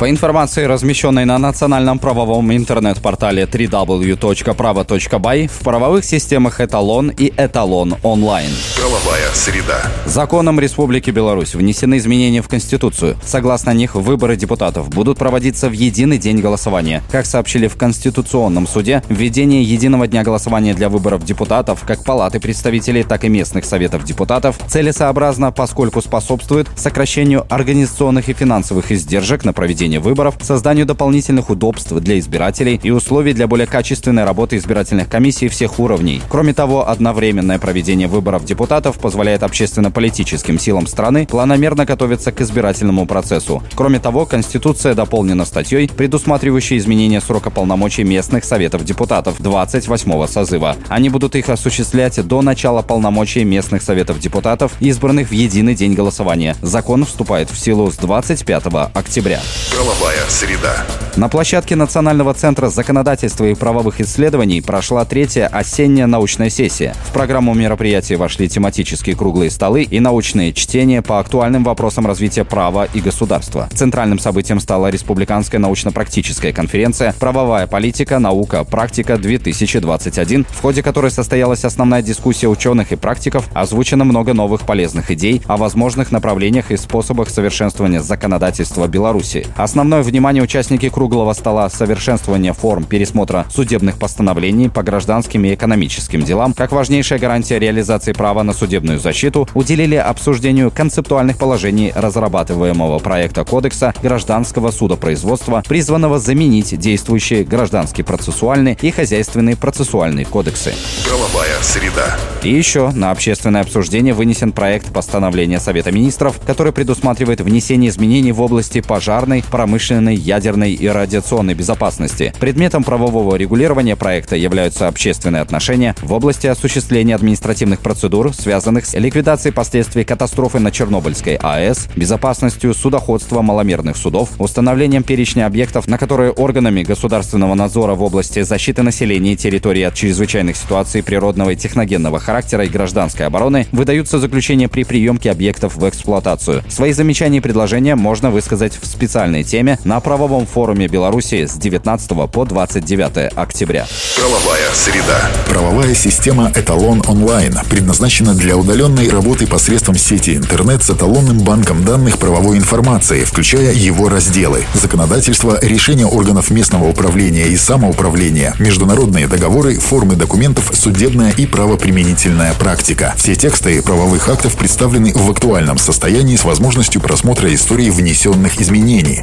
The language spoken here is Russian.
По информации, размещенной на национальном правовом интернет-портале www.pravo.by, в правовых системах «Эталон» и «Эталон онлайн». Правовая среда. Законом Республики Беларусь внесены изменения в Конституцию. Согласно них, выборы депутатов будут проводиться в единый день голосования. Как сообщили в Конституционном суде, введение единого дня голосования для выборов депутатов, как Палаты представителей, так и местных советов депутатов, целесообразно, поскольку способствует сокращению организационных и финансовых издержек на проведение проведения выборов, созданию дополнительных удобств для избирателей и условий для более качественной работы избирательных комиссий всех уровней. Кроме того, одновременное проведение выборов депутатов позволяет общественно-политическим силам страны планомерно готовиться к избирательному процессу. Кроме того, Конституция дополнена статьей, предусматривающей изменение срока полномочий местных советов депутатов 28-го созыва. Они будут их осуществлять до начала полномочий местных советов депутатов, избранных в единый день голосования. Закон вступает в силу с 25 октября. Правовая среда. На площадке Национального центра законодательства и правовых исследований прошла третья осенняя научная сессия. В программу мероприятий вошли тематические круглые столы и научные чтения по актуальным вопросам развития права и государства. Центральным событием стала Республиканская научно-практическая конференция «Правовая политика, наука, практика-2021», в ходе которой состоялась основная дискуссия ученых и практиков, озвучено много новых полезных идей о возможных направлениях и способах совершенствования законодательства Беларуси. Основное внимание участники круглого стола совершенствования форм пересмотра судебных постановлений по гражданским и экономическим делам, как важнейшая гарантия реализации права на судебную защиту, уделили обсуждению концептуальных положений разрабатываемого проекта Кодекса гражданского судопроизводства, призванного заменить действующие гражданский процессуальный и хозяйственный процессуальные кодексы. Правовая среда. И еще на общественное обсуждение вынесен проект постановления Совета министров, который предусматривает внесение изменений в области пожарной, промышленной, ядерной и радиационной безопасности. Предметом правового регулирования проекта являются общественные отношения в области осуществления административных процедур, связанных с ликвидацией последствий катастрофы на Чернобыльской АЭС, безопасностью судоходства маломерных судов, установлением перечня объектов, на которые органами государственного надзора в области защиты населения и территории от чрезвычайных ситуаций природного и техногенного характера и гражданской обороны выдаются заключения при приемке объектов в эксплуатацию. Свои замечания и предложения можно высказать в специальной актуальной теме на правовом форуме Беларуси с 19 по 29 октября. Правовая среда. Правовая система «Эталон онлайн» предназначена для удаленной работы посредством сети интернет с эталонным банком данных правовой информации, включая его разделы. Законодательство, решения органов местного управления и самоуправления, международные договоры, формы документов, судебная и правоприменительная практика. Все тексты правовых актов представлены в актуальном состоянии с возможностью просмотра истории внесенных изменений.